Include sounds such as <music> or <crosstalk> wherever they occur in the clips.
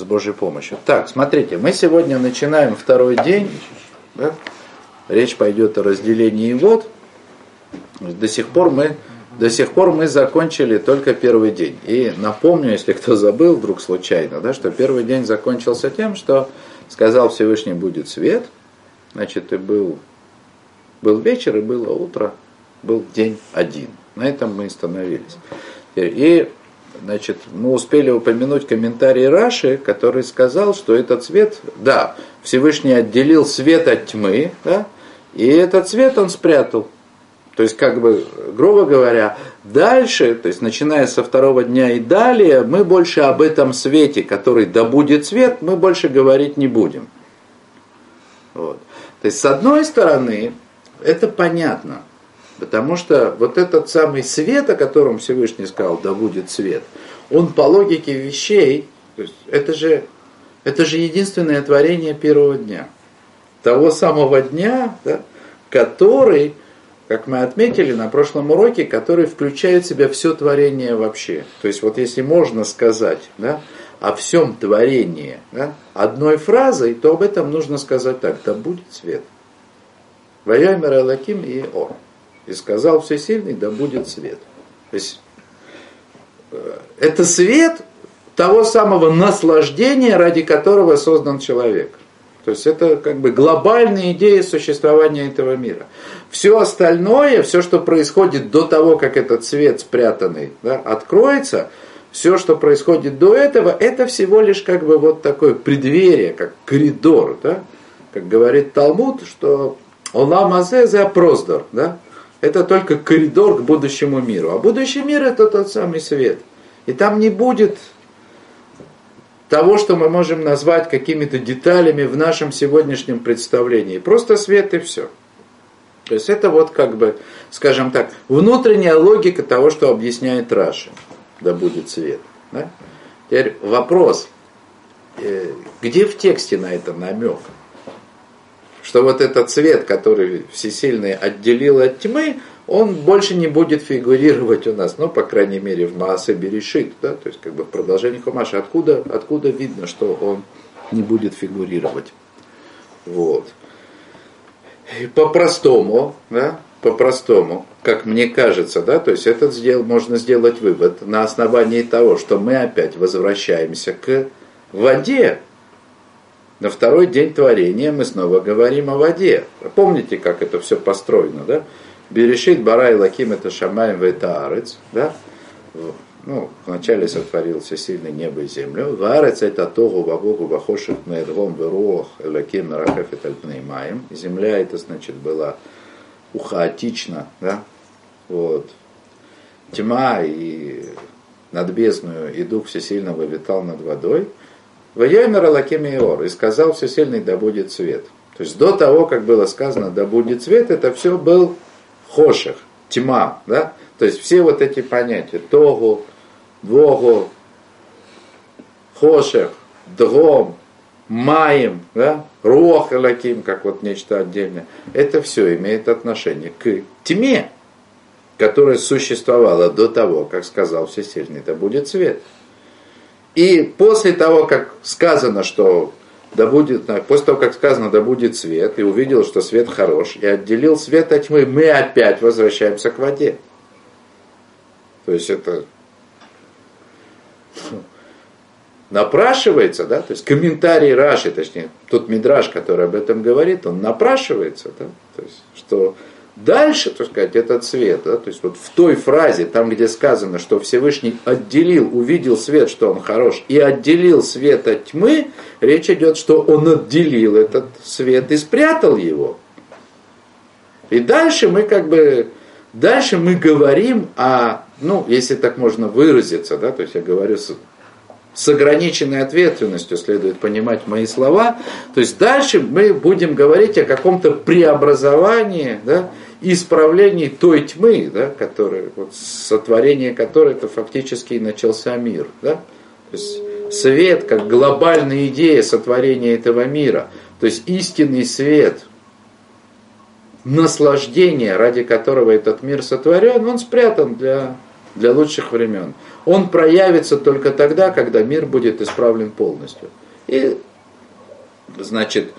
с Божьей помощью. Так, смотрите, мы сегодня начинаем второй день. Да? Речь пойдет о разделении вод. До сих пор мы до сих пор мы закончили только первый день. И напомню, если кто забыл вдруг случайно, да, что первый день закончился тем, что сказал Всевышний будет свет, значит, и был, был вечер, и было утро, был день один. На этом мы остановились. И значит, мы успели упомянуть комментарий Раши, который сказал, что этот свет, да, Всевышний отделил свет от тьмы, да, и этот свет он спрятал. То есть, как бы, грубо говоря, дальше, то есть, начиная со второго дня и далее, мы больше об этом свете, который да будет свет, мы больше говорить не будем. Вот. То есть, с одной стороны, это понятно, потому что вот этот самый свет, о котором Всевышний сказал, да будет свет, он по логике вещей, то есть, это же, это же единственное творение первого дня. Того самого дня, да, который как мы отметили на прошлом уроке, который включает в себя все творение вообще. То есть вот если можно сказать да, о всем творении да, одной фразой, то об этом нужно сказать так, да будет свет. Ваяймер Алаким и Ор. И сказал Всесильный, да будет свет. То есть э, это свет того самого наслаждения, ради которого создан человек. То есть это как бы глобальная идея существования этого мира. Все остальное, все, что происходит до того, как этот свет спрятанный да, откроется, все, что происходит до этого, это всего лишь как бы вот такое преддверие, как коридор, да? как говорит Талмуд, что Олам Азе проздор, да? Это только коридор к будущему миру. А будущий мир это тот самый свет. И там не будет того, что мы можем назвать какими-то деталями в нашем сегодняшнем представлении. Просто свет и все. То есть это вот как бы, скажем так, внутренняя логика того, что объясняет Раши. Да будет свет. Да? Теперь вопрос, э, где в тексте на это намек? Что вот этот свет, который всесильный отделил от тьмы, он больше не будет фигурировать у нас, ну, по крайней мере, в Маасе Берешит, да, то есть как бы в продолжении Хумаша. Откуда, откуда видно, что он не будет фигурировать? Вот. И по-простому, да, по-простому, как мне кажется, да, то есть этот сделал, можно сделать вывод на основании того, что мы опять возвращаемся к воде. На второй день творения мы снова говорим о воде. Помните, как это все построено, да? Берешит Барай Лаким это Шамаем Ветаарец, да? Ну, вначале сотворил всесильное небо и землю. Варец это Тогу Богу Бахоших Медгом Веруах Лаким Нарахефет Альпнеймаем. Земля это, значит, была ухаотична, да? Вот. Тьма и над бездную, и Дух Всесильного витал над водой. Воемер Алаким Иор, и сказал Всесильный, да будет свет. То есть до того, как было сказано, да будет свет, это все был хоших, тьма, да? То есть все вот эти понятия, тогу, двогу, хоших, дром, маем, да? рох лаким, как вот нечто отдельное, это все имеет отношение к тьме, которая существовала до того, как сказал Всесильный, это будет свет. И после того, как сказано, что да будет, после того, как сказано, да будет свет, и увидел, что свет хорош, и отделил свет от тьмы, мы опять возвращаемся к воде. То есть это напрашивается, да, то есть комментарий Раши, точнее, тот мидраж, который об этом говорит, он напрашивается, да, то есть, что Дальше, так сказать, этот свет, да, то есть вот в той фразе, там, где сказано, что Всевышний отделил, увидел свет, что он хорош, и отделил свет от тьмы, речь идет, что он отделил этот свет и спрятал его. И дальше мы как бы, дальше мы говорим о, ну, если так можно выразиться, да, то есть я говорю с, с ограниченной ответственностью следует понимать мои слова. То есть дальше мы будем говорить о каком-то преобразовании, да, исправлении той тьмы, да, которая, вот, сотворение которой это фактически и начался мир. Да? То есть свет как глобальная идея сотворения этого мира, то есть истинный свет, наслаждение, ради которого этот мир сотворен, он спрятан для для лучших времен. Он проявится только тогда, когда мир будет исправлен полностью. И, значит,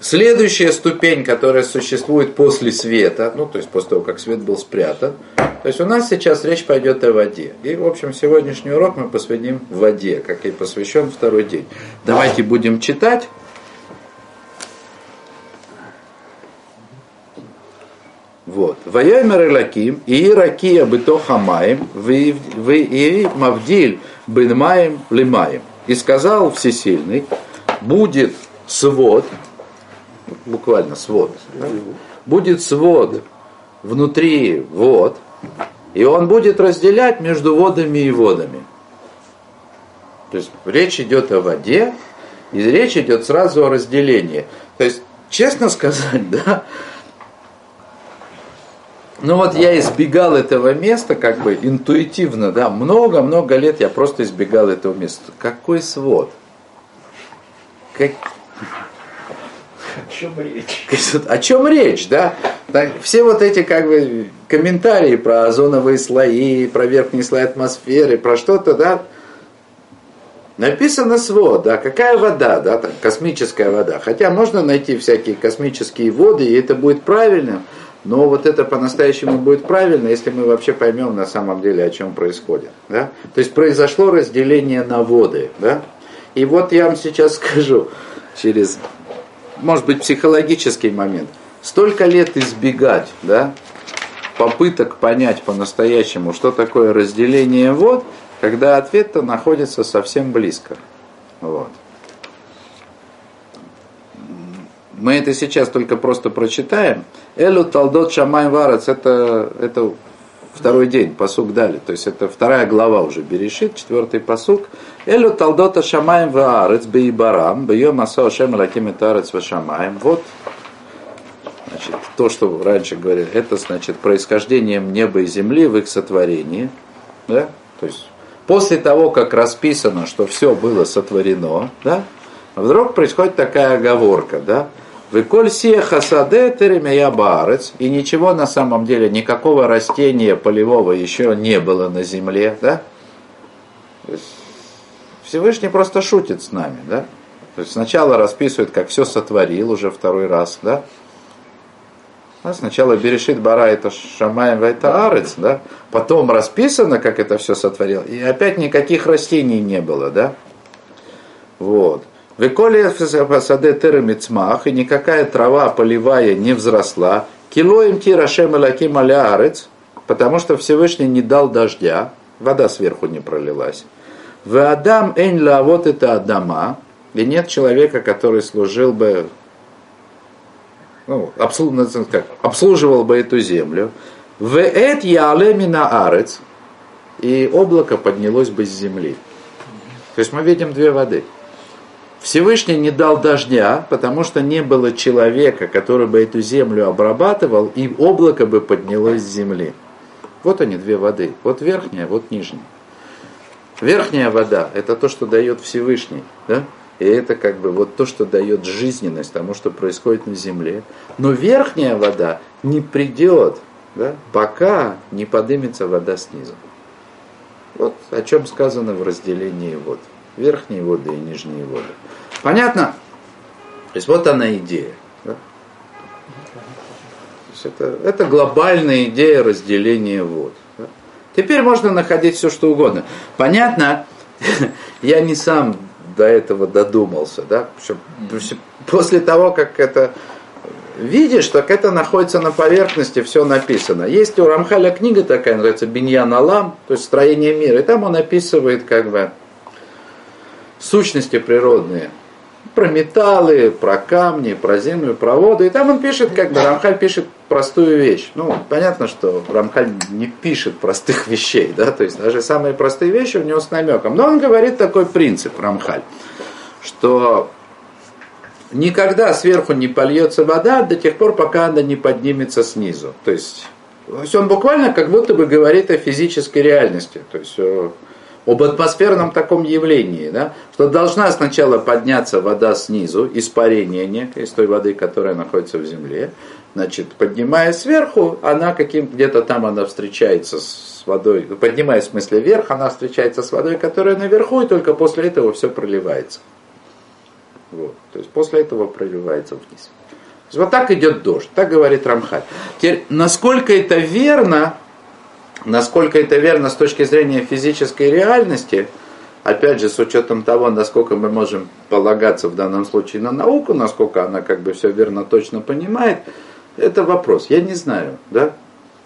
следующая ступень, которая существует после света, ну, то есть после того, как свет был спрятан, то есть у нас сейчас речь пойдет о воде. И, в общем, сегодняшний урок мы посвятим воде, как и посвящен второй день. Давайте будем читать. Вот. Ваямер Элаким, и Ракия быто хамаем, и мавдиль бенмаем лимаем. И сказал Всесильный, будет свод, буквально свод, будет свод внутри вод, и он будет разделять между водами и водами. То есть речь идет о воде, и речь идет сразу о разделении. То есть, честно сказать, <laughs> да, ну вот я избегал этого места, как бы интуитивно, да, много-много лет я просто избегал этого места. Какой свод? Как... О чем речь? <laughs> О чем речь, да? Все вот эти как бы комментарии про озоновые слои, про верхние слои атмосферы, про что-то, да, Написано свод, да, какая вода, да, там, космическая вода. Хотя можно найти всякие космические воды, и это будет правильным. Но вот это по-настоящему будет правильно, если мы вообще поймем на самом деле, о чем происходит. Да? То есть произошло разделение на воды. Да? И вот я вам сейчас скажу, через, может быть, психологический момент. Столько лет избегать да, попыток понять по-настоящему, что такое разделение вод, когда ответ-то находится совсем близко. Вот. Мы это сейчас только просто прочитаем. Элю талдот шамай варец, это, это второй день, посук дали. То есть это вторая глава уже Берешит, четвертый посук. Элю талдота шамаем ваарец бейбарам, бейом асо шем лаким тарец шамаем. Вот значит, то, что раньше говорили, это значит происхождением неба и земли в их сотворении. Да? То есть после того, как расписано, что все было сотворено, да, вдруг происходит такая оговорка, да, Выколь сия и ничего на самом деле, никакого растения полевого еще не было на земле, да? Всевышний просто шутит с нами, да? То есть сначала расписывает, как все сотворил уже второй раз, да? А сначала Берешит Бара это Шамаем это Арец, да? Потом расписано, как это все сотворил, и опять никаких растений не было, да? Вот. Веколи саде термицмах, и никакая трава полевая не взросла. Килоем тирашем лаким алярец, потому что Всевышний не дал дождя, вода сверху не пролилась. В Адам ла вот это Адама, и нет человека, который служил бы, ну, обслуживал, как, обслуживал бы эту землю. В эт ялемина арец, и облако поднялось бы с земли. То есть мы видим две воды – Всевышний не дал дождя, потому что не было человека, который бы эту землю обрабатывал, и облако бы поднялось с земли. Вот они, две воды. Вот верхняя, вот нижняя. Верхняя вода – это то, что дает Всевышний. Да? И это как бы вот то, что дает жизненность тому, что происходит на земле. Но верхняя вода не придет, да, пока не поднимется вода снизу. Вот о чем сказано в разделении вод верхние воды и нижние воды. Понятно? То есть вот она идея. Да? То есть это, это глобальная идея разделения вод. Да? Теперь можно находить все, что угодно. Понятно, <laughs> я не сам до этого додумался. Да? После того, как это видишь, так это находится на поверхности, все написано. Есть у Рамхаля книга такая, называется Биньян Алам, то есть строение мира. И там он описывает как бы сущности природные. Про металлы, про камни, про землю, про воду. И там он пишет, как бы Рамхаль пишет простую вещь. Ну, понятно, что Рамхаль не пишет простых вещей, да, то есть даже самые простые вещи у него с намеком. Но он говорит такой принцип, Рамхаль, что никогда сверху не польется вода до тех пор, пока она не поднимется снизу. То есть, то есть он буквально как будто бы говорит о физической реальности. То есть об атмосферном таком явлении, да, что должна сначала подняться вода снизу, испарение некое из той воды, которая находится в земле, значит, поднимая сверху, она каким где-то там она встречается с водой, поднимаясь в смысле вверх, она встречается с водой, которая наверху, и только после этого все проливается. Вот. То есть после этого проливается вниз. Вот так идет дождь, так говорит Рамхаль. Теперь, насколько это верно, насколько это верно с точки зрения физической реальности, опять же, с учетом того, насколько мы можем полагаться в данном случае на науку, насколько она как бы все верно, точно понимает, это вопрос. Я не знаю, да?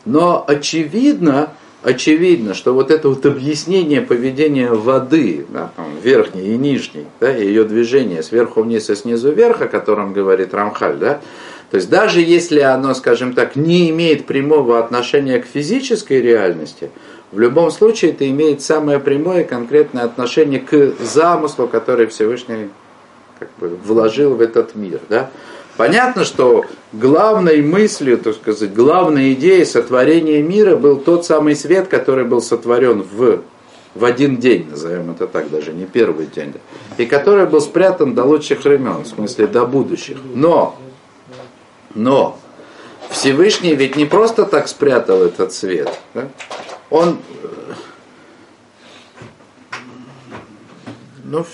Но очевидно, очевидно, что вот это вот объяснение поведения воды, да, там, верхней и нижней, да, ее движение сверху вниз и снизу вверх, о котором говорит Рамхаль, да, то есть даже если оно, скажем так, не имеет прямого отношения к физической реальности, в любом случае это имеет самое прямое конкретное отношение к замыслу, который Всевышний как бы, вложил в этот мир. Да? Понятно, что главной мыслью, так сказать, главной идеей сотворения мира был тот самый свет, который был сотворен в, в один день, назовем это так, даже не первый день, и который был спрятан до лучших времен, в смысле до будущих. Но, но, Всевышний ведь не просто так спрятал этот свет. Да? Он, ну,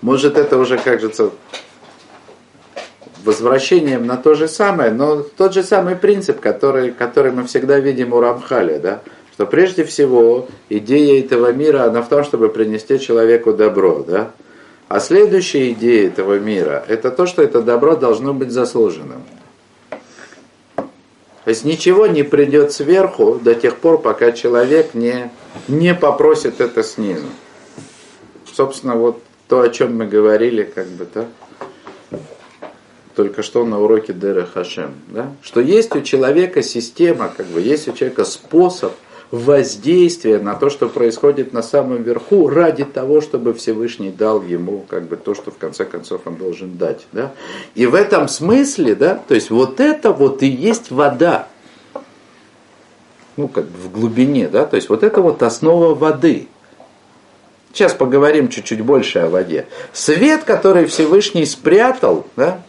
может, это уже кажется возвращением на то же самое, но тот же самый принцип, который, который мы всегда видим у Рамхаля, да? что прежде всего идея этого мира, она в том, чтобы принести человеку добро. Да? А следующая идея этого мира, это то, что это добро должно быть заслуженным. То есть ничего не придет сверху до тех пор, пока человек не, не попросит это снизу. Собственно, вот то, о чем мы говорили, как бы, да, только что на уроке Дера Хашем, да, что есть у человека система, как бы, есть у человека способ воздействия на то, что происходит на самом верху, ради того, чтобы Всевышний дал ему как бы то, что в конце концов он должен дать. Да? И в этом смысле, да, то есть вот это вот и есть вода. Ну, как бы в глубине, да, то есть вот это вот основа воды. Сейчас поговорим чуть-чуть больше о воде. Свет, который Всевышний спрятал, да,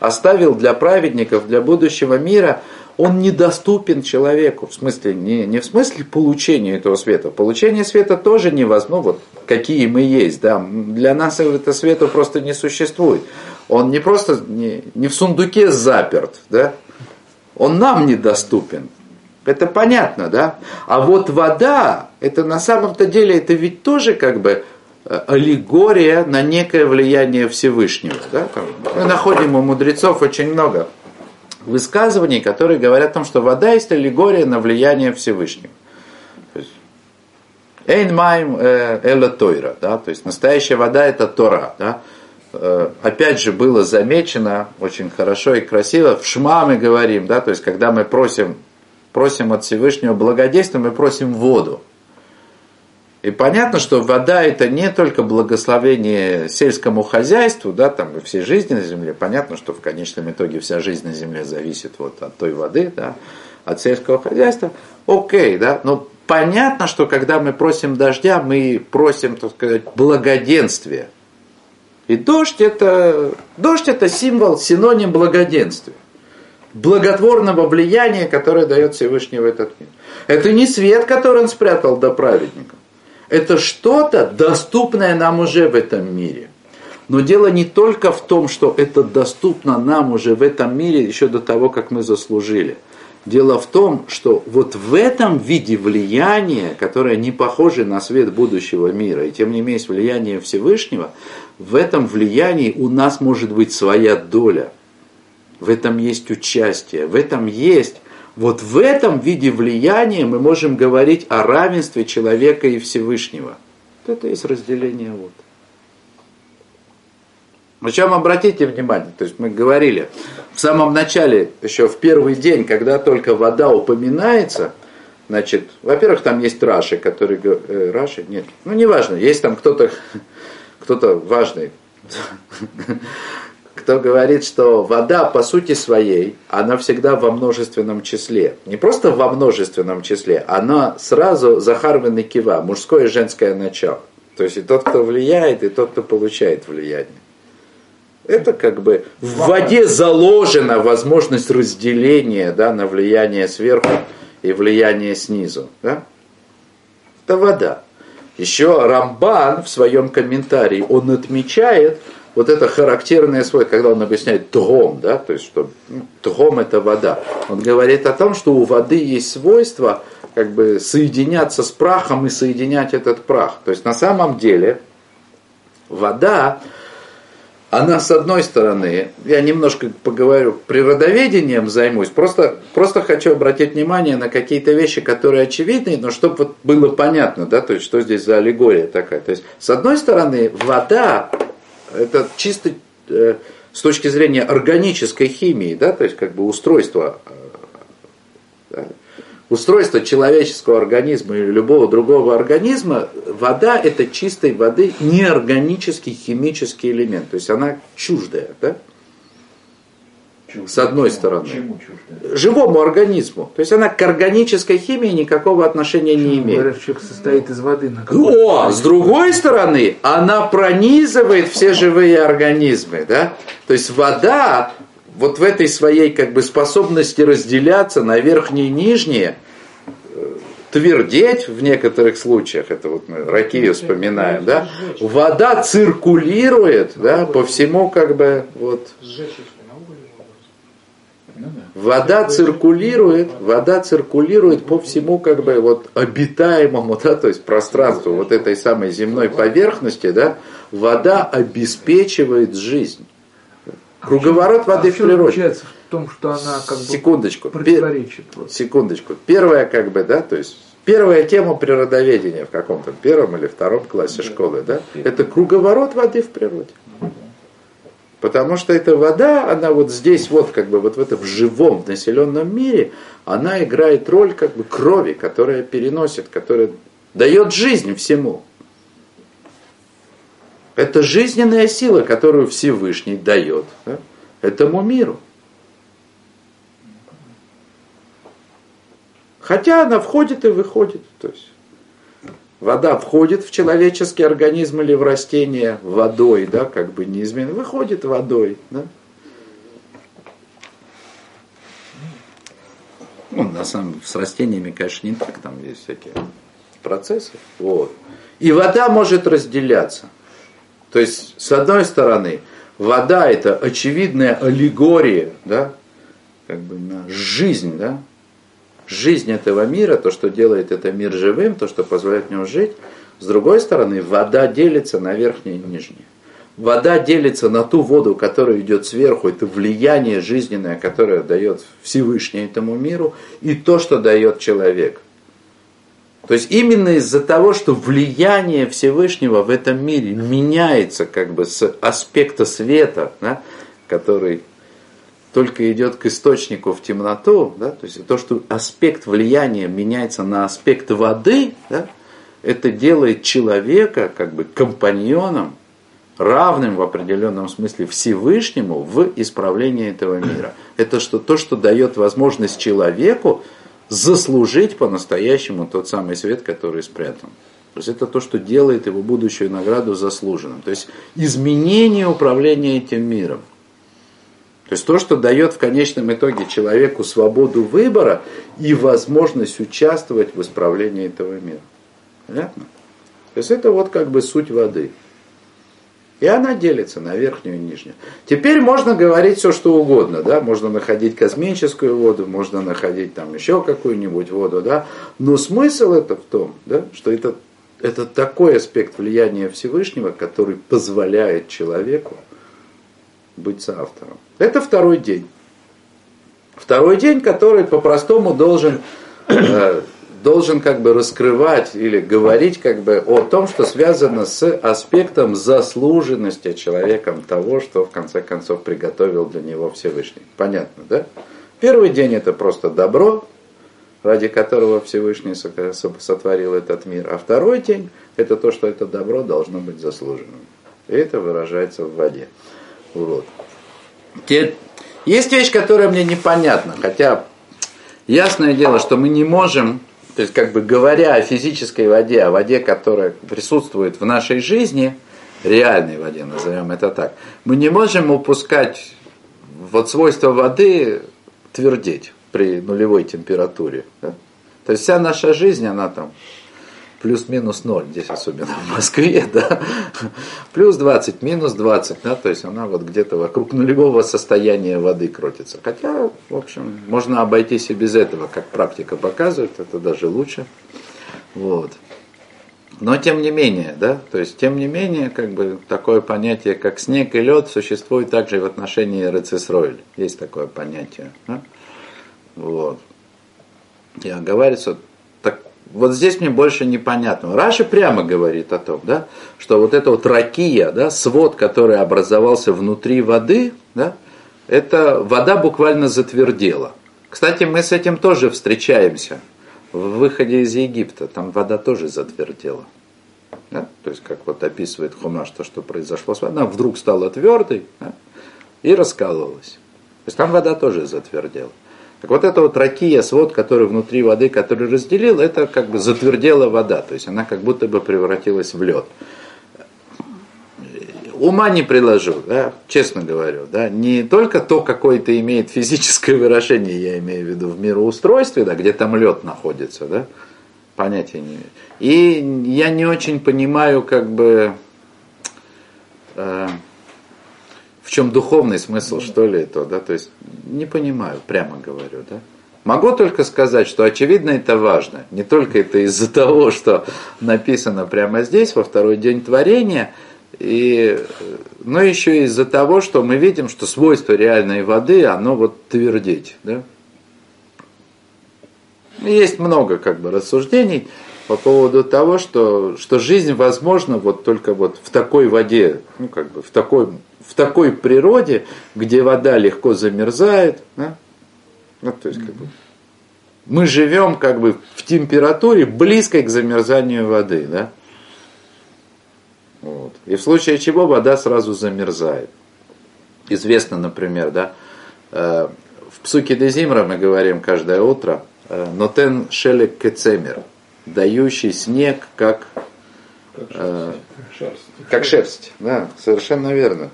оставил для праведников, для будущего мира, он недоступен человеку. В смысле, не, не в смысле получения этого света. Получение света тоже невозможно, ну, вот какие мы есть. Да. Для нас этого света просто не существует. Он не просто не, не в сундуке заперт, да? он нам недоступен. Это понятно, да? А вот вода, это на самом-то деле, это ведь тоже как бы э, аллегория на некое влияние Всевышнего. Да? Мы находим у мудрецов очень много высказываний, которые говорят о том, что вода есть аллегория на влияние Всевышнего. Эйн майм эла тойра, да, то есть настоящая вода это Тора, да. Э, опять же было замечено очень хорошо и красиво, в Шма мы говорим, да, то есть когда мы просим просим от Всевышнего благодействия, мы просим воду. И понятно, что вода это не только благословение сельскому хозяйству, да, там и всей жизни на земле. Понятно, что в конечном итоге вся жизнь на земле зависит вот от той воды, да, от сельского хозяйства. Окей, да, но понятно, что когда мы просим дождя, мы просим, так сказать, благоденствия. И дождь это, дождь это символ, синоним благоденствия благотворного влияния, которое дает Всевышний в этот мир. Это не свет, который он спрятал до праведников. Это что-то, доступное нам уже в этом мире. Но дело не только в том, что это доступно нам уже в этом мире еще до того, как мы заслужили. Дело в том, что вот в этом виде влияния, которое не похоже на свет будущего мира, и тем не менее влияние Всевышнего, в этом влиянии у нас может быть своя доля – в этом есть участие, в этом есть, вот в этом виде влияния мы можем говорить о равенстве человека и Всевышнего. Это есть разделение вот. Причем обратите внимание, то есть мы говорили, в самом начале, еще в первый день, когда только вода упоминается, значит, во-первых, там есть Раши, который... Э, Раши? Нет, ну неважно, есть там кто-то кто-то важный, кто говорит, что вода по сути своей, она всегда во множественном числе. Не просто во множественном числе, она сразу захарвен и кива, мужское и женское начало. То есть и тот, кто влияет, и тот, кто получает влияние. Это как бы в воде заложена возможность разделения да, на влияние сверху и влияние снизу. Да? Это вода. Еще Рамбан в своем комментарии, он отмечает вот это характерное свойство, когда он объясняет тгом, да, то есть что ну, тгом это вода. Он говорит о том, что у воды есть свойство как бы соединяться с прахом и соединять этот прах. То есть на самом деле вода, она с одной стороны, я немножко поговорю, природоведением займусь, просто, просто хочу обратить внимание на какие-то вещи, которые очевидны, но чтобы вот было понятно, да, то есть что здесь за аллегория такая. То есть с одной стороны, вода, это чисто э, с точки зрения органической химии, да, то есть как бы устройство э, да, устройство человеческого организма или любого другого организма, вода это чистой воды неорганический химический элемент. То есть она чуждая. Да? С одной стороны. Чему чуждая? Живому организму. То есть она к органической химии никакого отношения не имеет. Говорят, человек состоит из воды. На О, с другой стороны, она пронизывает все живые организмы. Да? То есть вода вот в этой своей как бы способности разделяться на верхние и нижние, э, твердеть в некоторых случаях, это вот мы ракию вспоминаем, да, вода циркулирует, да, по всему как бы вот Вода циркулирует, вода циркулирует по всему как бы вот обитаемому, да, то есть пространству вот этой самой земной поверхности, да, вода обеспечивает жизнь. Круговорот воды а в природе. в том, что она как бы Секундочку. противоречит. Пер... Секундочку. Первая как бы, да, то есть первая тема природоведения в каком-то первом или втором классе да. школы, да, это круговорот воды в природе. Потому что эта вода, она вот здесь, вот как бы вот в этом живом населенном мире, она играет роль как бы крови, которая переносит, которая дает жизнь всему. Это жизненная сила, которую Всевышний дает да, этому миру. Хотя она входит и выходит. То есть вода входит в человеческий организм или в растение водой, да, как бы неизменно, выходит водой. Да. Ну, на самом с растениями, конечно, не так, там есть всякие процессы. Вот. И вода может разделяться. То есть, с одной стороны, вода это очевидная аллегория, да, как бы на жизнь, да, жизнь этого мира, то, что делает этот мир живым, то, что позволяет в нем жить. С другой стороны, вода делится на верхнее и нижнее. Вода делится на ту воду, которая идет сверху, это влияние жизненное, которое дает Всевышний этому миру, и то, что дает человек. То есть именно из-за того, что влияние Всевышнего в этом мире меняется как бы с аспекта света, да, который только идет к источнику в темноту, да, то есть то, что аспект влияния меняется на аспект воды, да, это делает человека как бы компаньоном, равным в определенном смысле Всевышнему в исправлении этого мира. Это что, то, что дает возможность человеку заслужить по-настоящему тот самый свет, который спрятан. То есть это то, что делает его будущую награду заслуженным. То есть изменение управления этим миром. То есть то, что дает в конечном итоге человеку свободу выбора и возможность участвовать в исправлении этого мира. Понятно? То есть это вот как бы суть воды. И она делится на верхнюю и нижнюю. Теперь можно говорить все, что угодно. Да? Можно находить космическую воду, можно находить там еще какую-нибудь воду. Да? Но смысл это в том, да, что это, это такой аспект влияния Всевышнего, который позволяет человеку быть соавтором. Это второй день. Второй день, который по-простому должен э, должен как бы раскрывать или говорить как бы о том, что связано с аспектом заслуженности человеком того, что в конце концов приготовил для него Всевышний. Понятно, да? Первый день это просто добро, ради которого Всевышний сотворил этот мир. А второй день это то, что это добро должно быть заслуженным. И это выражается в воде. Вот. Есть вещь, которая мне непонятна, хотя ясное дело, что мы не можем то есть, как бы говоря о физической воде, о воде, которая присутствует в нашей жизни, реальной воде, назовем это так, мы не можем упускать вот свойство воды твердеть при нулевой температуре. Да? То есть вся наша жизнь, она там плюс-минус ноль, здесь особенно в Москве, <laughs> да, плюс 20, минус 20, да, то есть она вот где-то вокруг нулевого состояния воды крутится. Хотя, в общем, можно обойтись и без этого, как практика показывает, это даже лучше. Вот. Но тем не менее, да, то есть тем не менее, как бы такое понятие, как снег и лед, существует также и в отношении рецесройль. Есть такое понятие. Да? Вот. И оговаривается, вот здесь мне больше непонятно. Раша прямо говорит о том, да, что вот это вот ракия, да, свод, который образовался внутри воды, да, это вода буквально затвердела. Кстати, мы с этим тоже встречаемся в выходе из Египта, там вода тоже затвердела. Да? То есть, как вот описывает Хумаш, то, что произошло с водой, она вдруг стала твердой да? и раскалывалась. То есть там вода тоже затвердела. Так вот эта вот ракия, свод, который внутри воды, который разделил, это как бы затвердела вода, то есть она как будто бы превратилась в лед. Ума не приложу, да, честно говорю, да, не только то, какое-то имеет физическое выражение, я имею в виду в мироустройстве, да, где там лед находится, да, понятия не имею. И я не очень понимаю, как бы, э, в чем духовный смысл, что ли, это, да, то есть не понимаю, прямо говорю, да. Могу только сказать, что очевидно это важно. Не только это из-за того, что написано прямо здесь, во второй день творения, и, но еще из-за того, что мы видим, что свойство реальной воды, оно вот твердеть. Да? Есть много как бы рассуждений по поводу того, что, что жизнь возможна вот только вот в такой воде, ну как бы в такой в такой природе, где вода легко замерзает, да? ну, то есть, как бы, мы живем как бы в температуре близкой к замерзанию воды, да? Вот. И в случае чего вода сразу замерзает. Известно, например, да, э, в Псуке Дезимра мы говорим каждое утро, э, нотен шелек кецемер, дающий снег как, э, как шерсть. Да, совершенно верно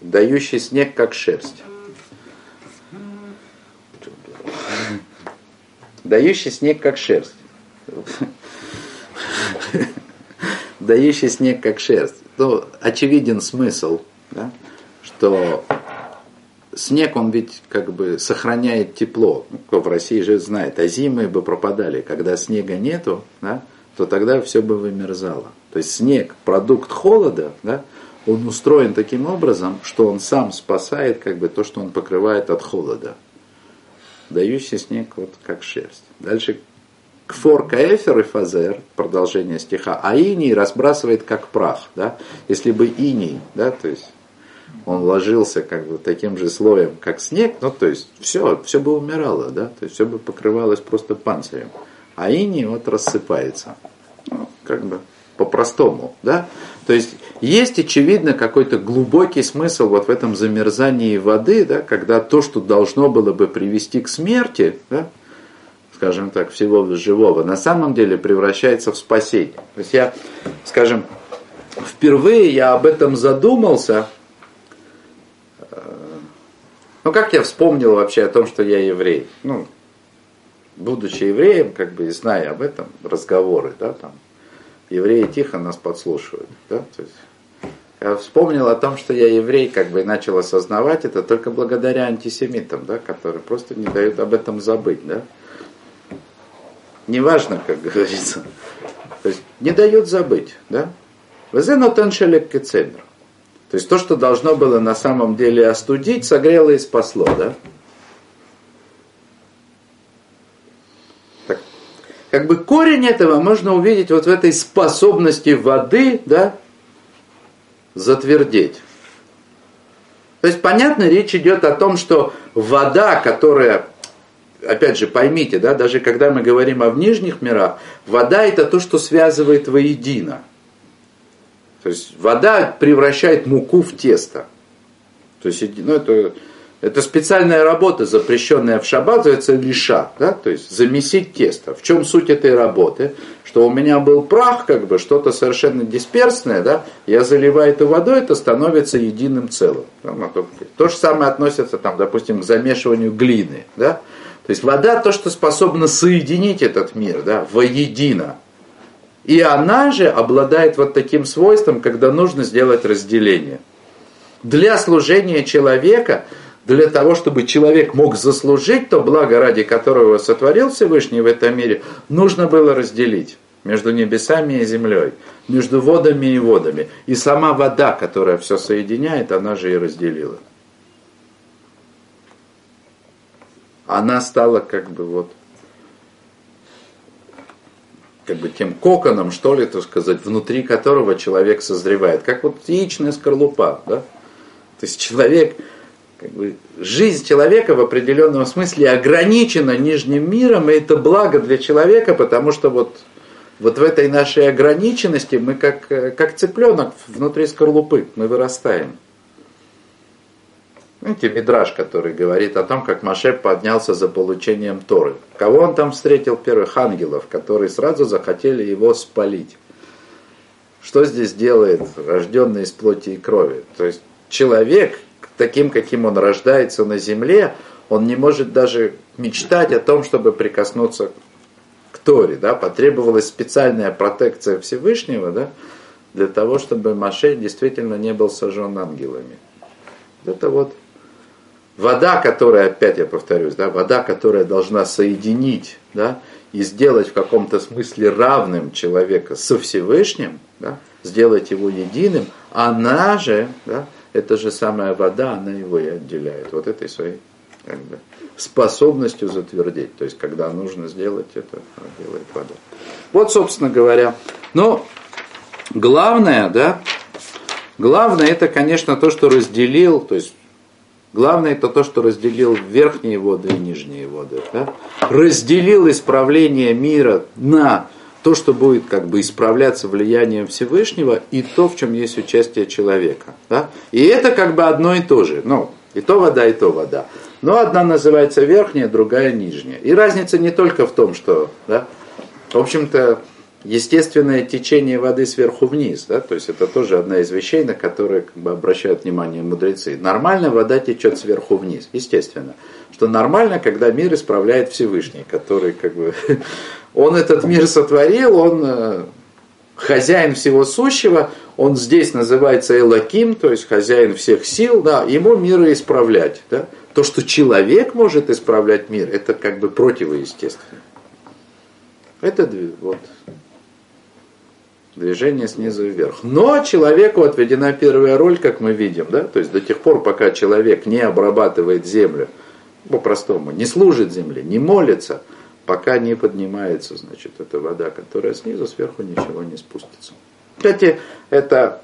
дающий снег как шерсть. Дающий снег как шерсть. Дающий снег как шерсть. Ну, очевиден смысл, да, что снег, он ведь как бы сохраняет тепло. Ну, кто в России же знает, а зимы бы пропадали. Когда снега нету, да, то тогда все бы вымерзало. То есть снег, продукт холода, да, он устроен таким образом, что он сам спасает как бы то, что он покрывает от холода. Дающий снег вот как шерсть. Дальше כפור כאפר יפזר, продолжение стиха, а иней разбрасывает как прах. Да? Если бы иней, да, то есть он ложился как бы таким же слоем, как снег, ну то есть все, все бы умирало, да, то есть все бы покрывалось просто панцирем. А иней вот рассыпается. Ну, как бы по-простому, да. То есть есть, очевидно, какой-то глубокий смысл вот в этом замерзании воды, да, когда то, что должно было бы привести к смерти, да, скажем так, всего живого, на самом деле превращается в спасение. То есть я, скажем, впервые я об этом задумался, э, ну как я вспомнил вообще о том, что я еврей? Ну, будучи евреем, как бы и зная об этом, разговоры, да, там, евреи тихо нас подслушивают. Да? То есть, я вспомнил о том, что я еврей, как бы и начал осознавать это только благодаря антисемитам, да, которые просто не дают об этом забыть. Да? Неважно, как говорится. То есть не дают забыть. Да? То есть то, что должно было на самом деле остудить, согрело и спасло. Да? Как бы корень этого можно увидеть вот в этой способности воды, да, затвердеть. То есть, понятно, речь идет о том, что вода, которая, опять же, поймите, да, даже когда мы говорим о нижних мирах, вода это то, что связывает воедино. То есть вода превращает муку в тесто. То есть, ну, это Это специальная работа, запрещенная в шаббат, называется лиша, да, то есть замесить тесто. В чем суть этой работы? Что у меня был прах, как бы, что-то совершенно дисперсное, да, я заливаю это водой, это становится единым целым. То же самое относится, там, допустим, к замешиванию глины, да. То есть вода то, что способна соединить этот мир, да, воедино. И она же обладает вот таким свойством, когда нужно сделать разделение. Для служения человека – для того, чтобы человек мог заслужить то благо, ради которого сотворил Всевышний в этом мире, нужно было разделить между небесами и землей, между водами и водами. И сама вода, которая все соединяет, она же и разделила. Она стала как бы вот как бы тем коконом, что ли, так сказать, внутри которого человек созревает. Как вот яичная скорлупа, да? То есть человек, как бы, жизнь человека в определенном смысле ограничена нижним миром, и это благо для человека, потому что вот, вот в этой нашей ограниченности мы как, как цыпленок внутри скорлупы, мы вырастаем. Знаете, Мидраж, который говорит о том, как Маше поднялся за получением Торы. Кого он там встретил? Первых ангелов, которые сразу захотели его спалить. Что здесь делает рожденный из плоти и крови? То есть человек, таким, каким он рождается на земле, он не может даже мечтать о том, чтобы прикоснуться к Торе. Да? Потребовалась специальная протекция Всевышнего да? для того, чтобы Маше действительно не был сожжен ангелами. Это вот вода, которая, опять я повторюсь, да, вода, которая должна соединить да, и сделать в каком-то смысле равным человека со Всевышним, да, сделать его единым, она же да, эта же самая вода, она его и отделяет. Вот этой своей как бы, способностью затвердить. То есть, когда нужно сделать это, делает вода. Вот, собственно говоря. Но главное, да, главное это, конечно, то, что разделил, то есть Главное это то, что разделил верхние воды и нижние воды. Да? Разделил исправление мира на то, что будет как бы исправляться влиянием Всевышнего, и то, в чем есть участие человека. Да? И это как бы одно и то же. Ну, и то вода, и то вода. Но одна называется верхняя, другая нижняя. И разница не только в том, что, да, в общем-то, естественное течение воды сверху вниз, да, то есть это тоже одна из вещей, на которые как бы, обращают внимание мудрецы. Нормально вода течет сверху вниз, естественно. Что нормально, когда мир исправляет Всевышний, который как бы <laughs> Он этот мир сотворил, он э, хозяин всего сущего, он здесь называется Элаким, то есть хозяин всех сил, да, ему мир исправлять. Да. То, что человек может исправлять мир, это как бы противоестественно. Это вот, движение снизу вверх. Но человеку отведена первая роль, как мы видим, да? то есть до тех пор, пока человек не обрабатывает землю, по-простому, не служит земле, не молится – пока не поднимается, значит, эта вода, которая снизу, сверху ничего не спустится. Кстати, это,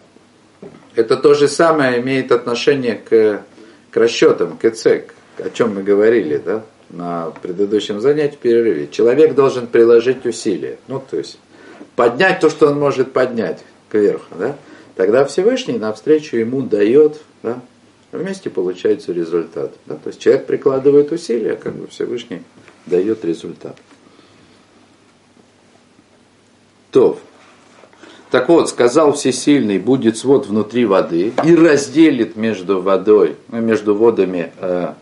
это то же самое имеет отношение к, к расчетам, к ЭЦЕК, о чем мы говорили, да, на предыдущем занятии, перерыве. Человек должен приложить усилия, ну, то есть поднять то, что он может поднять кверху, да, тогда Всевышний навстречу ему дает, да, вместе получается результат. Да? То есть человек прикладывает усилия, как бы Всевышний дает результат. То. Так вот, сказал Всесильный, будет свод внутри воды и разделит между водой, ну, между водами, э,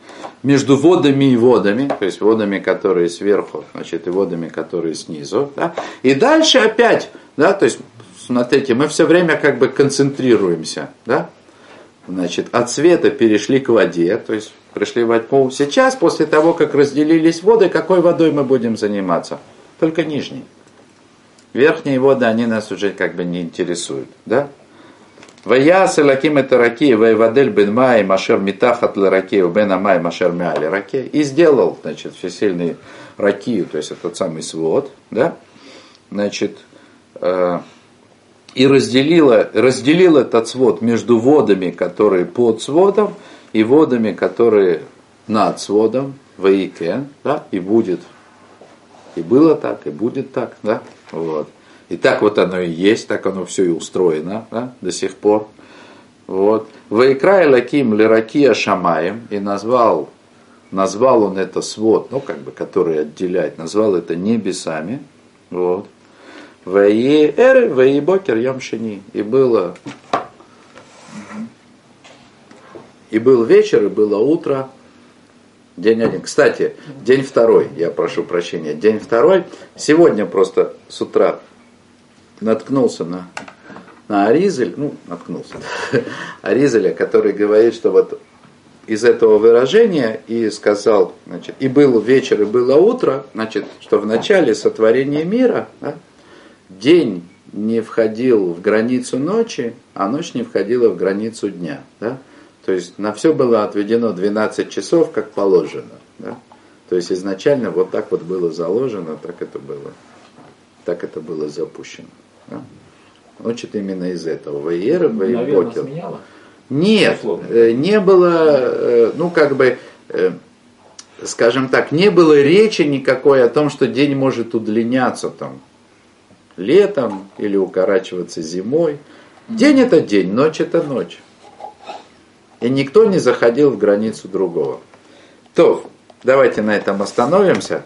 между водами и водами, то есть водами, которые сверху, значит, и водами, которые снизу. Да? И дальше опять, да, то есть, смотрите, мы все время как бы концентрируемся, да, значит, от света перешли к воде, то есть пришли во тьму. Сейчас, после того, как разделились воды, какой водой мы будем заниматься? Только нижней. Верхние воды, они нас уже как бы не интересуют. Да? Ваяс лаким это раки, вайвадель бен май, машер митахат раки, бен амай, машер мяли раки. И сделал, значит, всесильный ракию, то есть этот самый свод, да? Значит, э, и разделила, разделил этот свод между водами, которые под сводом, и водами, которые над сводом, Ваике, да, и будет. И было так, и будет так, да, вот. И так вот оно и есть, так оно все и устроено, да, до сих пор. Вот. Ваикра Лаким Леракия Шамаем и назвал, назвал он это свод, ну как бы, который отделяет, назвал это небесами. Вот. Ваи Эры, Ваи Бокер Ямшини. И было и был вечер, и было утро, день один. Кстати, день второй, я прошу прощения, день второй. Сегодня просто с утра наткнулся на, на Аризель, ну, наткнулся, <laughs> Аризеля, который говорит, что вот из этого выражения и сказал, значит, и был вечер, и было утро, значит, что в начале сотворения мира да, день не входил в границу ночи, а ночь не входила в границу дня. Да? То есть на все было отведено 12 часов, как положено. Да? То есть изначально вот так вот было заложено, так это было, так это было запущено. Да? Учит именно из этого. Ваера, Ваебокер. Нет, э, не было, э, ну как бы, э, скажем так, не было речи никакой о том, что день может удлиняться там летом или укорачиваться зимой. День это день, ночь это ночь. И никто не заходил в границу другого. То, давайте на этом остановимся.